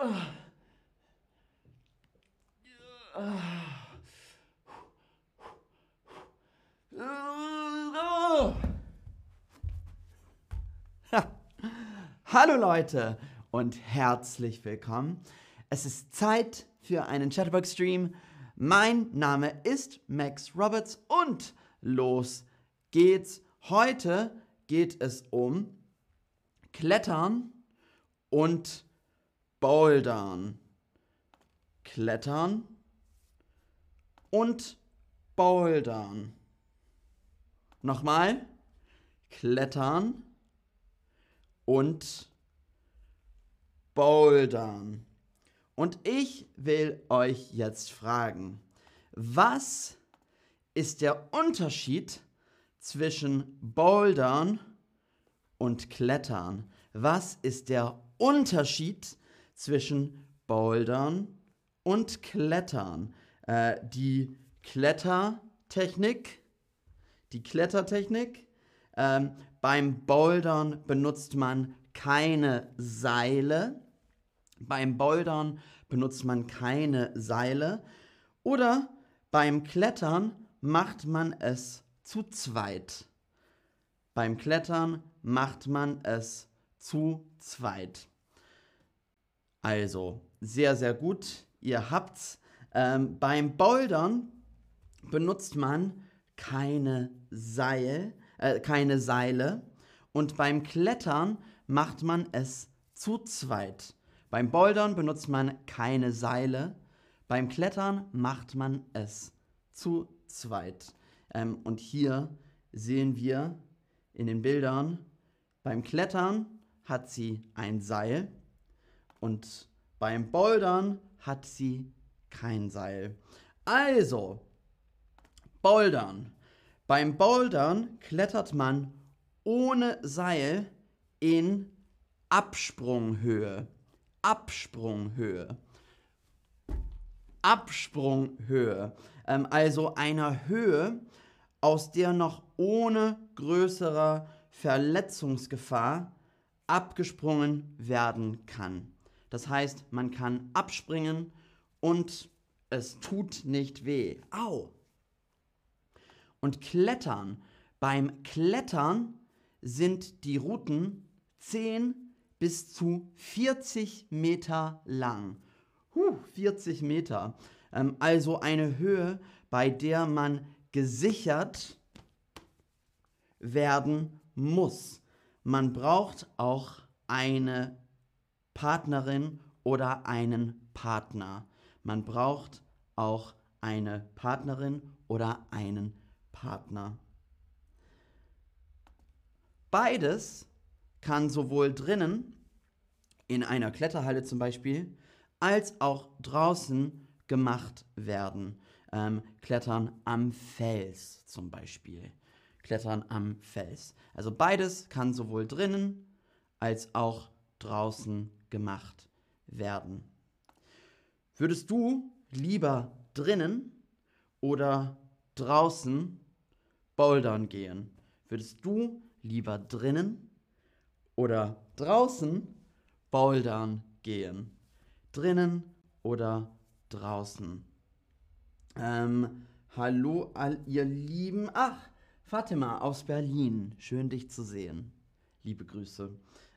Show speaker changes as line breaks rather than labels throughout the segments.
Hallo Leute und herzlich willkommen. Es ist Zeit für einen Chatterbox-Stream. Mein Name ist Max Roberts und los geht's. Heute geht es um Klettern und Bouldern. Klettern und Bouldern. Nochmal. Klettern und Bouldern. Und ich will euch jetzt fragen, was ist der Unterschied zwischen Bouldern und Klettern? Was ist der Unterschied zwischen Bouldern und Klettern? Äh, die Klettertechnik, die Klettertechnik. Ähm, beim Bouldern benutzt man keine Seile. Beim Bouldern benutzt man keine Seile. Oder beim Klettern macht man es zu zweit. Beim Klettern macht man es zu zweit. Also, sehr, sehr gut. Ihr habt's. Ähm, beim Bouldern benutzt man keine Seil, äh, keine Seile. Und beim Klettern macht man es zu zweit. Beim Bouldern benutzt man keine Seile. Beim Klettern macht man es zu zweit. Ähm, und hier sehen wir in den Bildern, beim Klettern hat sie ein Seil und beim Bouldern hat sie kein Seil. Also, Bouldern. Beim Bouldern klettert man ohne Seil in Absprunghöhe. Absprunghöhe. Absprunghöhe. Ähm, also einer Höhe, aus der noch ohne größere Verletzungsgefahr abgesprungen werden kann. Das heißt, man kann abspringen und es tut nicht weh. Au! Und Klettern. Beim Klettern sind die Routen 10 bis zu 40 Meter lang. Huh, 40 Meter. Ähm, also eine Höhe, bei der man gesichert werden muss. Man braucht auch eine Partnerin oder einen Partner. Man braucht auch eine Partnerin oder einen Partner. Beides kann sowohl drinnen, in einer Kletterhalle zum Beispiel, als auch draußen gemacht werden. Ähm, Klettern am Fels zum Beispiel. Klettern am Fels. Also beides kann sowohl drinnen als auch draußen gemacht werden. Würdest du lieber drinnen oder draußen bouldern gehen? Würdest du lieber drinnen oder draußen bouldern gehen? Drinnen oder draußen? Ähm, hallo all ihr Lieben. Ach, Fatima aus Berlin. Schön dich zu sehen. Liebe Grüße.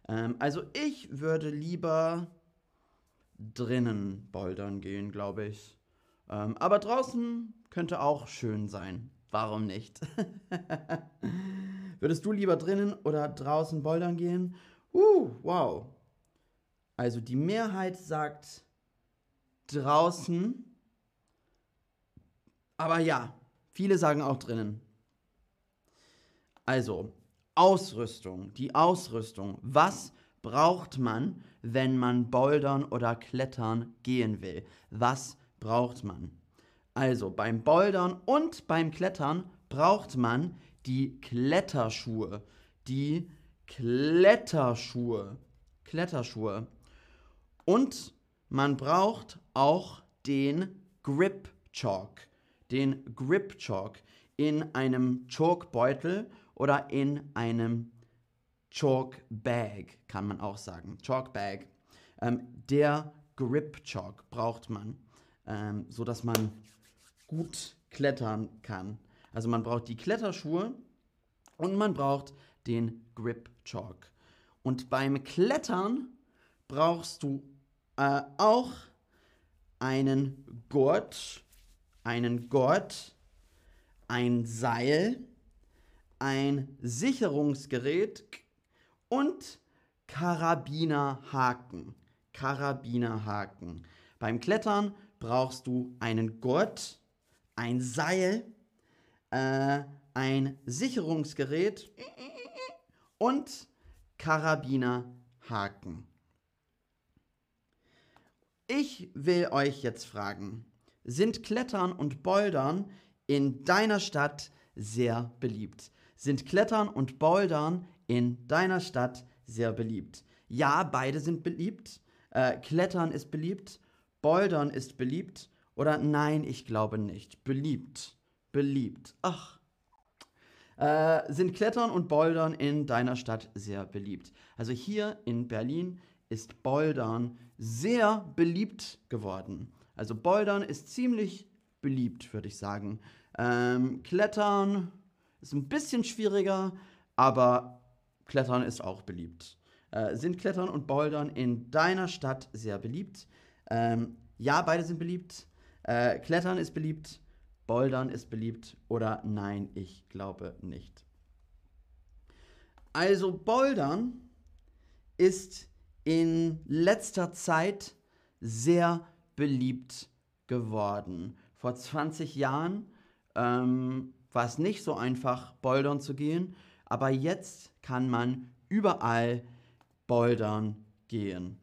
Ähm, also ich würde lieber drinnen bouldern gehen, glaube ich. Ähm, aber draußen könnte auch schön sein. Warum nicht? Würdest du lieber drinnen oder draußen bouldern gehen? Uh, wow. Also die Mehrheit sagt draußen. Aber ja, viele sagen auch drinnen. Also, Ausrüstung, die Ausrüstung. Was braucht man, wenn man bouldern oder klettern gehen will? Was braucht man? Also beim Bouldern und beim Klettern braucht man die Kletterschuhe. Die Kletterschuhe. Kletterschuhe. Und man braucht auch den Grip Chalk. Den Grip Chalk in einem Chalkbeutel oder in einem Chalk Bag, kann man auch sagen. Chalk Bag. Ähm, der Grip Chalk braucht man, ähm, sodass man gut klettern kann. Also man braucht die Kletterschuhe und man braucht den Grip Chalk. Und beim Klettern brauchst du äh, auch einen Gurt, einen Gurt, ein Seil, ein Sicherungsgerät und Karabinerhaken. Karabinerhaken. Beim Klettern brauchst du einen Gurt, ein Seil, äh, ein Sicherungsgerät und Karabinerhaken. Ich will euch jetzt fragen, sind Klettern und Bouldern in deiner Stadt sehr beliebt? Sind Klettern und Bouldern in deiner Stadt sehr beliebt? Ja, beide sind beliebt. Äh, Klettern ist beliebt, Bouldern ist beliebt. Oder nein, ich glaube nicht. Beliebt. Beliebt. Ach. Äh, sind Klettern und Bouldern in deiner Stadt sehr beliebt? Also hier in Berlin ist Bouldern sehr beliebt geworden. Also Bouldern ist ziemlich beliebt, würde ich sagen. Ähm, Klettern ist ein bisschen schwieriger, aber Klettern ist auch beliebt. Äh, sind Klettern und Bouldern in deiner Stadt sehr beliebt? Ähm, ja, beide sind beliebt. Äh, Klettern ist beliebt. Bouldern ist beliebt. Oder nein, ich glaube nicht. Also Bouldern ist in letzter Zeit sehr beliebt geworden. Vor 20 Jahren ähm, war es nicht so einfach, bouldern zu gehen, aber jetzt kann man überall bouldern gehen.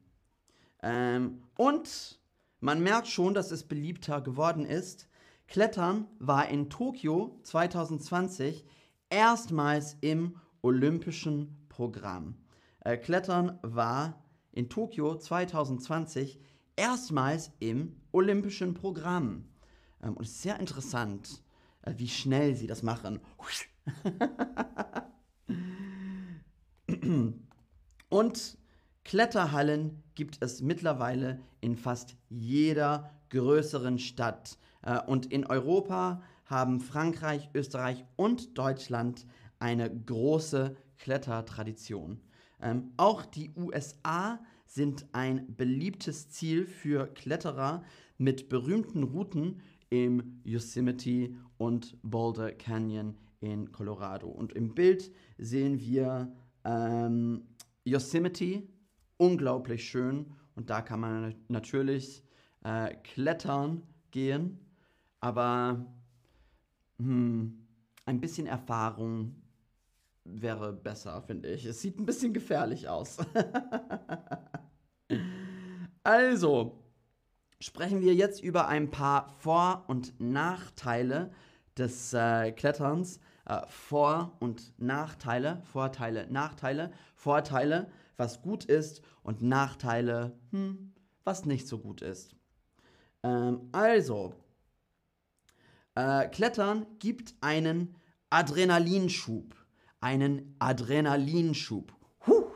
Ähm, und man merkt schon, dass es beliebter geworden ist. Klettern war in Tokio 2020 erstmals im olympischen Programm. Äh, Klettern war in Tokio 2020 erstmals im olympischen Programm. Ähm, und es ist sehr interessant, wie schnell sie das machen. und Kletterhallen gibt es mittlerweile in fast jeder größeren Stadt. Äh, und in Europa haben Frankreich, Österreich und Deutschland eine große Klettertradition. Ähm, auch die USA sind ein beliebtes Ziel für Kletterer mit berühmten Routen im Yosemite und Boulder Canyon in Colorado. Und im Bild sehen wir ähm, Yosemite, unglaublich schön. Und da kann man natürlich äh, klettern gehen. Aber hm, ein bisschen Erfahrung wäre besser, finde ich. Es sieht ein bisschen gefährlich aus. also, sprechen wir jetzt über ein paar Vor- und Nachteile des äh, Kletterns. Äh, Vor- und Nachteile, Vorteile, Nachteile, Vorteile, was gut ist und Nachteile, hm, was nicht so gut ist. Ähm, also, äh, Klettern gibt einen Adrenalinschub einen Adrenalinschub. Huh.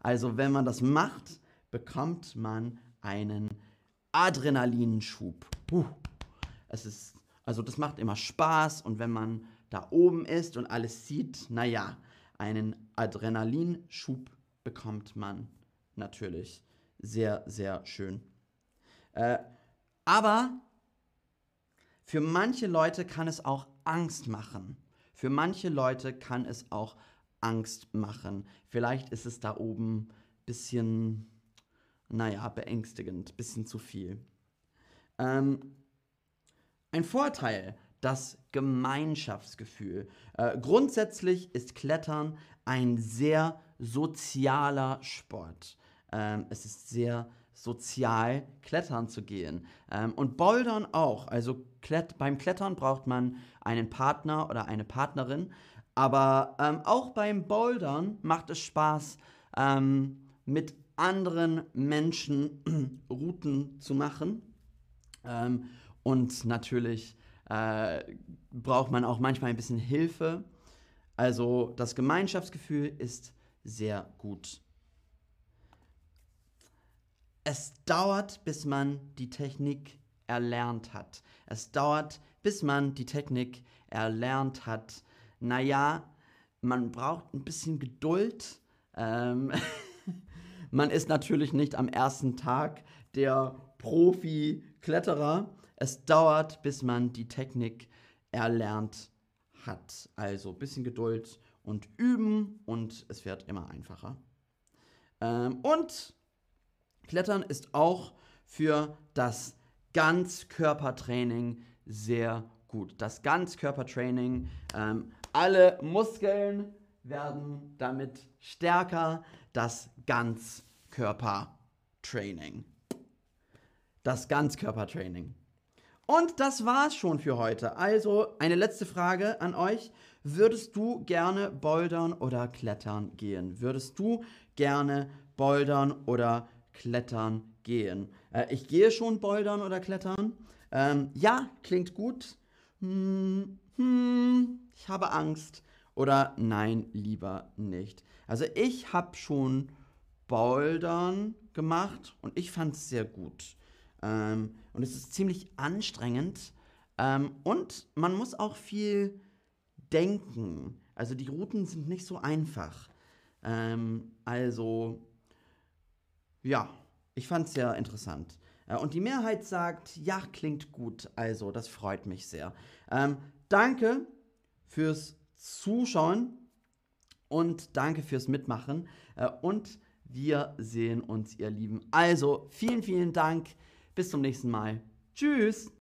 Also wenn man das macht, bekommt man einen Adrenalinschub. Huh. Es ist, also das macht immer Spaß und wenn man da oben ist und alles sieht, naja, einen Adrenalinschub bekommt man natürlich. Sehr, sehr schön. Äh, aber für manche Leute kann es auch Angst machen. Für manche Leute kann es auch Angst machen. Vielleicht ist es da oben ein bisschen, naja, beängstigend, bisschen zu viel. Ähm, ein Vorteil, das Gemeinschaftsgefühl. Äh, grundsätzlich ist Klettern ein sehr sozialer Sport. Ähm, es ist sehr sozial klettern zu gehen. Ähm, und Bouldern auch. Also Klett beim Klettern braucht man einen Partner oder eine Partnerin. Aber ähm, auch beim Bouldern macht es Spaß, ähm, mit anderen Menschen Routen zu machen. Ähm, und natürlich äh, braucht man auch manchmal ein bisschen Hilfe. Also das Gemeinschaftsgefühl ist sehr gut es dauert, bis man die Technik erlernt hat. Es dauert, bis man die Technik erlernt hat. Naja, man braucht ein bisschen Geduld. Ähm, man ist natürlich nicht am ersten Tag der Profi-Kletterer. Es dauert, bis man die Technik erlernt hat. Also ein bisschen Geduld und üben und es wird immer einfacher. Ähm, und Klettern ist auch für das Ganzkörpertraining sehr gut. Das Ganzkörpertraining, ähm, alle Muskeln werden damit stärker. Das Ganzkörpertraining. Das Ganzkörpertraining. Und das war's schon für heute. Also eine letzte Frage an euch. Würdest du gerne bouldern oder klettern gehen? Würdest du gerne bouldern oder klettern gehen? Äh, ich gehe schon bouldern oder klettern. Ähm, ja, klingt gut. Hm, hm, ich habe Angst. Oder nein, lieber nicht. Also ich habe schon Bouldern gemacht und ich fand es sehr gut. Ähm, und es ist ziemlich anstrengend. Ähm, und man muss auch viel denken. Also die Routen sind nicht so einfach. Ähm, also, ja, ich fand es sehr interessant. Äh, und die Mehrheit sagt, ja, klingt gut. Also, das freut mich sehr. Ähm, danke fürs Zuschauen und danke fürs Mitmachen. Äh, und wir sehen uns, ihr Lieben. Also, vielen, vielen Dank. Bis zum nächsten Mal. Tschüss.